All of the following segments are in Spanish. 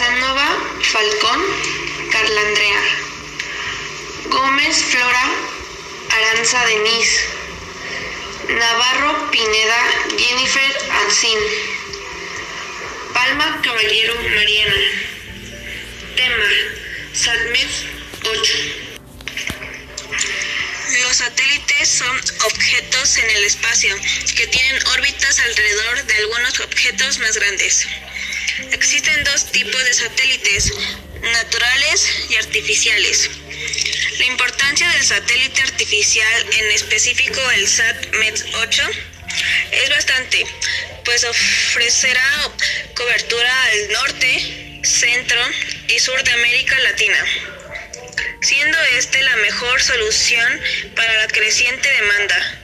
Casanova Falcón, Carla Andrea. Gómez Flora, Aranza Denise. Navarro Pineda, Jennifer Ancín. Palma Caballero Mariana. Tema, SATMED 8. Los satélites son objetos en el espacio que tienen órbitas alrededor de algunos objetos más grandes. Existen dos tipos de satélites, naturales y artificiales. La importancia del satélite artificial, en específico el SAT-MED-8, es bastante, pues ofrecerá cobertura al norte, centro y sur de América Latina, siendo este la mejor solución para la creciente demanda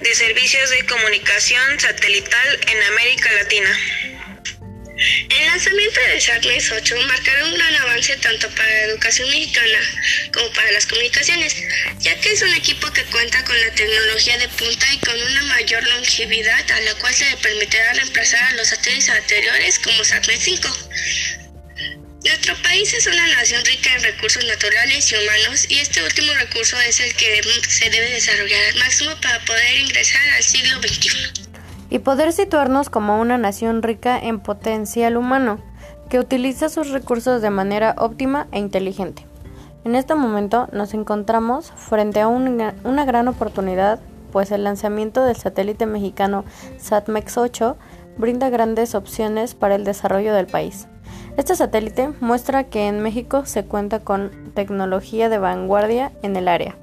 de servicios de comunicación satelital en América Latina. El lanzamiento del SATMES 8 marcará un gran avance tanto para la educación mexicana como para las comunicaciones, ya que es un equipo que cuenta con la tecnología de punta y con una mayor longevidad a la cual se le permitirá reemplazar a los satélites anteriores como SATMES 5. Nuestro país es una nación rica en recursos naturales y humanos y este último recurso es el que se debe desarrollar al máximo para poder ingresar al siglo XXI y poder situarnos como una nación rica en potencial humano, que utiliza sus recursos de manera óptima e inteligente. En este momento nos encontramos frente a una, gran oportunidad, pues el lanzamiento del satélite mexicano SATMEX 8 brinda grandes opciones para el desarrollo del país. Este satélite muestra que en México se cuenta con tecnología de vanguardia en el área.